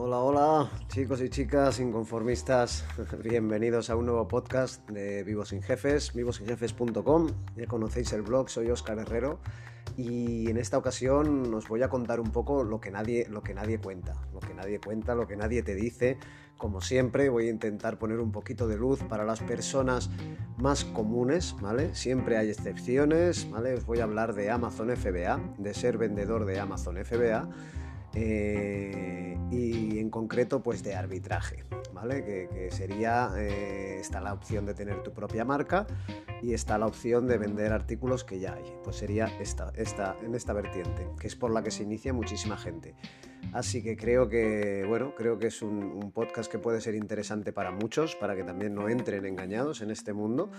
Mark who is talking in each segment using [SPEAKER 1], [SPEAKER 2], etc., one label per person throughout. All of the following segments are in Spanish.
[SPEAKER 1] Hola, hola, chicos y chicas inconformistas. Bienvenidos a un nuevo podcast de Vivos sin Jefes, vivosinjefes.com. Ya conocéis el blog, soy Óscar Herrero y en esta ocasión os voy a contar un poco lo que nadie, lo que nadie cuenta, lo que nadie cuenta, lo que nadie te dice. Como siempre, voy a intentar poner un poquito de luz para las personas más comunes, ¿vale? Siempre hay excepciones, ¿vale? Os voy a hablar de Amazon FBA, de ser vendedor de Amazon FBA eh, y en concreto pues de arbitraje, ¿vale? Que, sería, eh, está la opción de tener tu propia marca y está la opción de vender artículos que ya hay, pues sería esta, esta, en esta vertiente, que es por la que se inicia muchísima gente. Así que creo que, bueno, creo que es un, podcast que puede ser interesante para muchos, para que también no entren engañados en este mundo.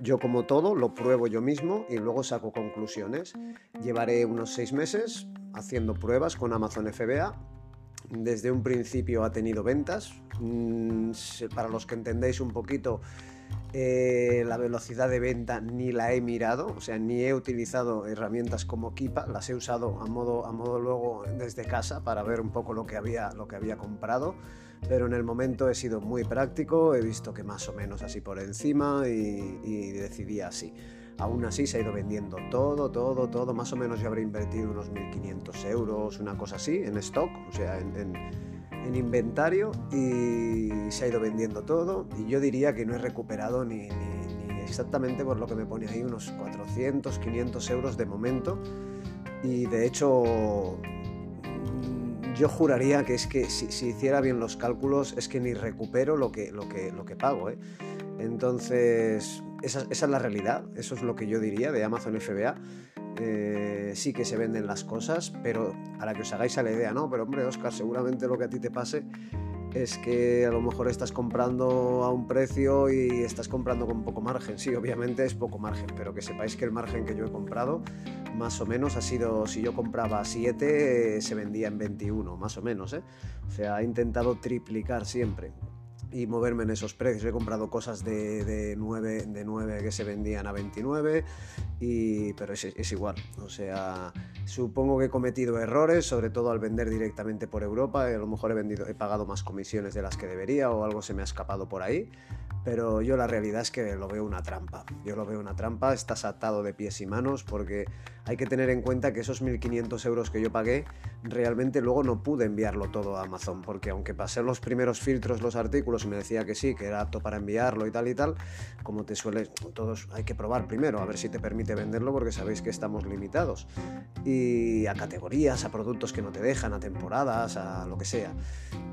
[SPEAKER 1] Yo como todo lo pruebo yo mismo y luego saco conclusiones. Llevaré unos seis meses, haciendo pruebas con Amazon FBA. Desde un principio ha tenido ventas. Mm, para los que entendéis un poquito, eh, la velocidad de venta ni la he mirado, o sea, ni he utilizado herramientas como Kipa, las he usado a modo, a modo luego desde casa para ver un poco lo que había, lo que había comprado, pero en el momento he sido muy práctico, he visto que más o menos así por encima y, y decidí así. Aún así se ha ido vendiendo todo, todo, todo. Más o menos yo habré invertido unos 1.500 euros, una cosa así, en stock, o sea, en, inventario y se ha ido vendiendo todo. Y yo diría que no he recuperado ni, exactamente por lo que me pone ahí, unos 400, 500 euros de momento. Y de hecho, mm, yo juraría que es que si, hiciera bien los cálculos, es que ni recupero lo que, lo que, lo que pago. ¿eh? Entonces, esa, es la realidad, eso es lo que yo diría de Amazon FBA. Eh, sí que se venden las cosas, pero para que os hagáis a la idea, ¿no? Pero hombre, Oscar, seguramente lo que a ti te pase es que a lo mejor estás comprando a un precio y estás comprando con poco margen. Sí, obviamente es poco margen, pero que sepáis que el margen que yo he comprado, más o menos, ha sido, si yo compraba 7, se vendía en 21, más o menos, ¿eh? O sea, he intentado triplicar siempre y moverme en esos precios. He comprado cosas de, de, 9, de 9 que se vendían a 29, y, pero es, es, igual. O sea, supongo que he cometido errores, sobre todo al vender directamente por Europa. A lo mejor he, vendido, he pagado más comisiones de las que debería o algo se me ha escapado por ahí. Pero yo la realidad es que lo veo una trampa. Yo lo veo una trampa, estás atado de pies y manos porque hay que tener en cuenta que esos 1.500 euros que yo pagué, realmente luego no pude enviarlo todo a Amazon, porque aunque pasé los primeros filtros, los artículos, y me decía que sí, que era apto para enviarlo y tal y tal, como te suele, todos hay que probar primero, a ver si te permite venderlo, porque sabéis que estamos limitados. Y a categorías, a productos que no te dejan, a temporadas, a lo que sea.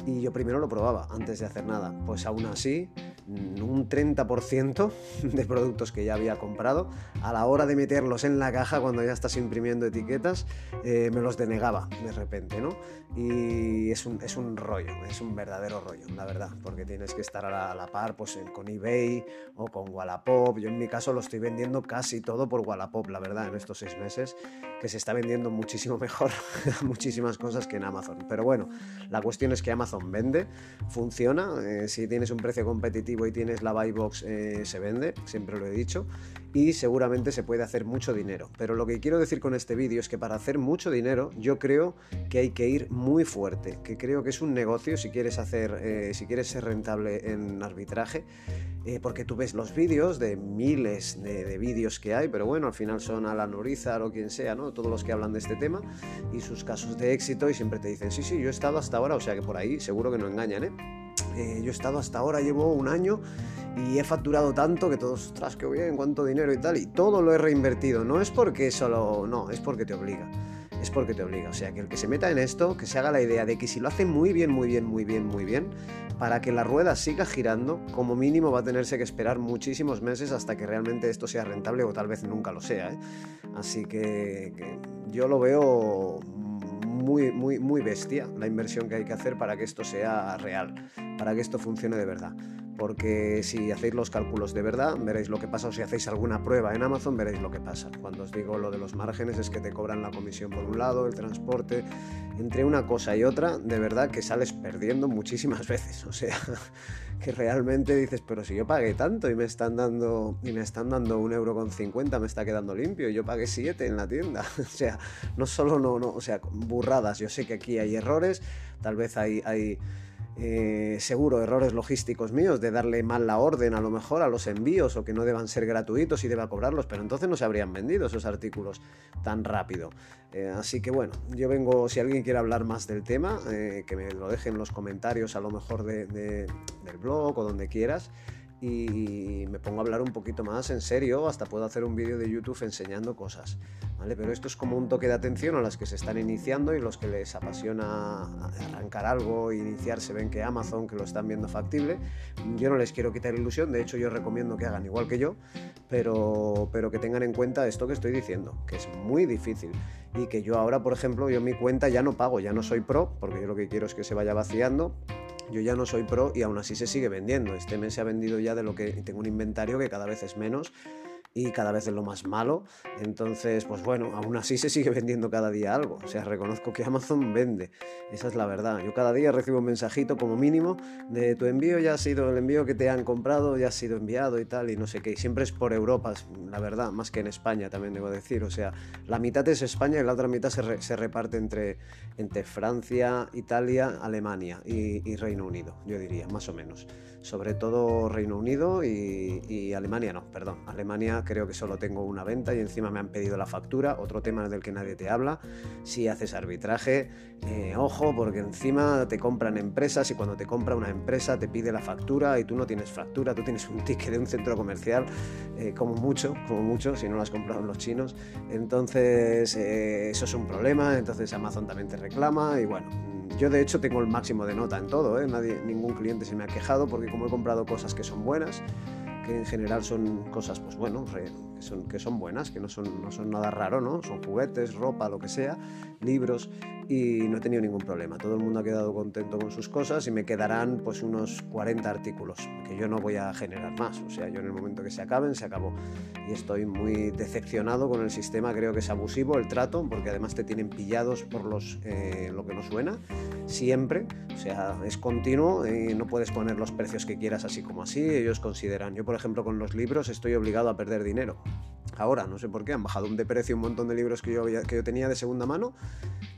[SPEAKER 1] Y yo primero lo probaba antes de hacer nada. Pues aún así, un 30% de productos que ya había comprado, a la hora de meterlos en la caja cuando ya estás imprimiendo etiquetas, eh, me los denegaba de repente, ¿no? Y es un, es un rollo, es un verdadero rollo, la verdad, porque tienes que estar a la, par pues, con eBay o con Wallapop. Yo en mi caso lo estoy vendiendo casi todo por Wallapop, la verdad, en estos seis meses, que se está vendiendo muchísimo mejor muchísimas cosas que en Amazon. Pero bueno, la cuestión es que Amazon vende, funciona, eh, si tienes un precio competitivo, y tienes la buy box eh, se vende, siempre lo he dicho, y seguramente se puede hacer mucho dinero. Pero lo que quiero decir con este vídeo es que para hacer mucho dinero yo creo que hay que ir muy fuerte, que creo que es un negocio si quieres hacer, eh, si quieres ser rentable en arbitraje, eh, porque tú ves los vídeos de miles de, vídeos que hay, pero bueno, al final son Alan Urizar o quien sea, ¿no? Todos los que hablan de este tema y sus casos de éxito y siempre te dicen, sí, sí, yo he estado hasta ahora, o sea que por ahí seguro que no engañan, ¿eh? Eh, yo he estado hasta ahora, llevo un año y he facturado tanto que todos, ostras, qué bien, cuánto dinero y tal, y todo lo he reinvertido. No es porque solo, no, es porque te obliga. Es porque te obliga. O sea, que el que se meta en esto, que se haga la idea de que si lo hace muy bien, muy bien, muy bien, muy bien, para que la rueda siga girando, como mínimo va a tenerse que esperar muchísimos meses hasta que realmente esto sea rentable o tal vez nunca lo sea. ¿eh? Así que, que yo lo veo muy, muy, muy bestia la inversión que hay que hacer para que esto sea real, para que esto funcione de verdad. Porque si hacéis los cálculos de verdad, veréis lo que pasa, o si hacéis alguna prueba en Amazon, veréis lo que pasa. Cuando os digo lo de los márgenes es que te cobran la comisión por un lado, el transporte, entre una cosa y otra, de verdad que sales perdiendo muchísimas veces, o sea, que realmente dices, pero si yo pagué tanto y me están dando, y me están dando un euro con 50, me está quedando limpio, y yo pagué 7 en la tienda, o sea, no solo no, no, o sea, burradas, yo sé que aquí hay errores, tal vez hay... hay eh, seguro errores logísticos míos de darle mal la orden a lo mejor a los envíos o que no deban ser gratuitos y deba cobrarlos, pero entonces no se habrían vendido esos artículos tan rápido. Eh, así que bueno, yo vengo, si alguien quiere hablar más del tema, eh, que me lo deje en los comentarios a lo mejor del blog o donde quieras y me pongo a hablar un poquito más en serio, hasta puedo hacer un vídeo de YouTube enseñando cosas, ¿vale? Pero esto es como un toque de atención a las que se están iniciando y los que les apasiona arrancar algo iniciarse, ven que Amazon, que lo están viendo factible, yo no les quiero quitar ilusión, de hecho yo recomiendo que hagan igual que yo, pero, pero que tengan en cuenta esto que estoy diciendo, que es muy difícil y que yo ahora, por ejemplo, yo mi cuenta ya no pago, ya no soy pro, porque yo lo que quiero es que se vaya vaciando, yo ya no soy pro y aún así se sigue vendiendo. Este mes se ha vendido ya de lo que tengo un inventario que cada vez es menos y cada vez es lo más malo. Entonces, pues bueno, aún así se sigue vendiendo cada día algo. O sea, reconozco que Amazon vende. Esa es la verdad. Yo cada día recibo un mensajito como mínimo de tu envío ya ha sido el envío que te han comprado, ya ha sido enviado y tal, y no sé qué. Siempre es por Europa, la verdad, más que en España también debo decir. O sea, la mitad es España y la otra mitad se, reparte entre, entre Francia, Italia, Alemania y, Reino Unido, yo diría, más o menos. Sobre todo Reino Unido y, y Alemania no, perdón. Alemania creo que solo tengo una venta y encima me han pedido la factura, otro tema del que nadie te habla. Si haces arbitraje, eh, ojo, porque encima te compran empresas y cuando te compra una empresa te pide la factura y tú no tienes factura, tú tienes un ticket de un centro comercial, eh, como mucho, como mucho, si no lo has comprado los chinos. Entonces, eh, eso es un problema, entonces Amazon también te reclama y bueno. Yo de hecho tengo el máximo de nota en todo, Nadie, ningún cliente se me ha quejado porque como he comprado cosas que son buenas, que en general son cosas, pues bueno, que son, que son buenas, que no son, no son nada raro, ¿no? Son juguetes, ropa, lo que sea, libros, y no he tenido ningún problema. Todo el mundo ha quedado contento con sus cosas y me quedarán pues unos 40 artículos, que yo no voy a generar más. O sea, yo en el momento que se acaben, se acabó. Y estoy muy decepcionado con el sistema, creo que es abusivo el trato, porque además te tienen pillados por los, eh, lo que no suena, siempre. O sea, es continuo y no puedes poner los precios que quieras así como así. Ellos consideran, yo por ejemplo con los libros estoy obligado a perder dinero. Ahora, no sé por qué, han bajado de precio un montón de libros que yo, que yo tenía de segunda mano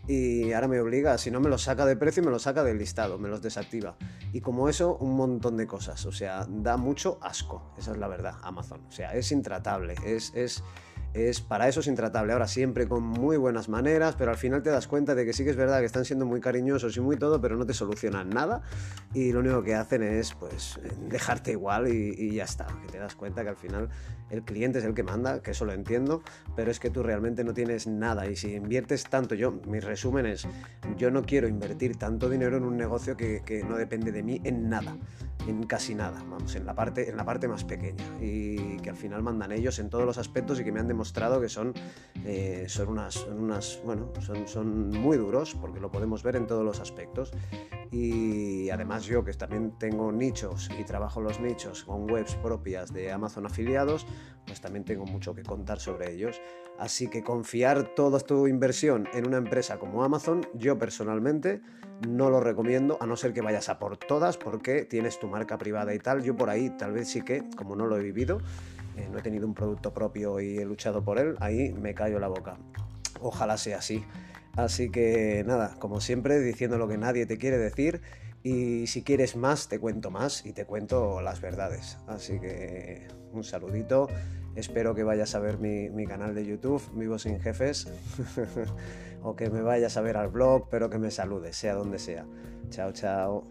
[SPEAKER 1] y ahora me obliga, si no me los saca de precio, me los saca del listado, me los desactiva. Y como eso, un montón de cosas. O sea, da mucho asco, esa es la verdad, Amazon. O sea, es intratable, es, es es para eso es intratable. Ahora siempre con muy buenas maneras, pero al final te das cuenta de que sí que es verdad que están siendo muy cariñosos y muy todo, pero no te solucionan nada y lo único que hacen es pues dejarte igual y, ya está. Que te das cuenta que al final el cliente es el que manda, que eso lo entiendo, pero es que tú realmente no tienes nada y si inviertes tanto, yo, mi resumen es, yo no quiero invertir tanto dinero en un negocio que, que no depende de mí en nada en casi nada, vamos, en la parte, en la parte más pequeña. Y que al final mandan ellos en todos los aspectos y que me han demostrado que son, eh, son unas, unas, bueno, son, son muy duros porque lo podemos ver en todos los aspectos y además yo que también tengo nichos y trabajo los nichos con webs propias de Amazon afiliados, pues también tengo mucho que contar sobre ellos. Así que confiar toda tu inversión en una empresa como Amazon, yo personalmente no lo recomiendo, a no ser que vayas a por todas porque tienes tu marca privada y tal. Yo por ahí tal vez sí que, como no lo he vivido, eh, no he tenido un producto propio y he luchado por él, ahí me callo la boca. Ojalá sea así. Así que nada, como siempre, diciendo lo que nadie te quiere decir y si quieres más, te cuento más y te cuento las verdades. Así que un saludito, espero que vayas a ver mi, canal de YouTube, Vivo sin Jefes, o que me vayas a ver al blog, pero que me saludes, sea donde sea. Chao, chao.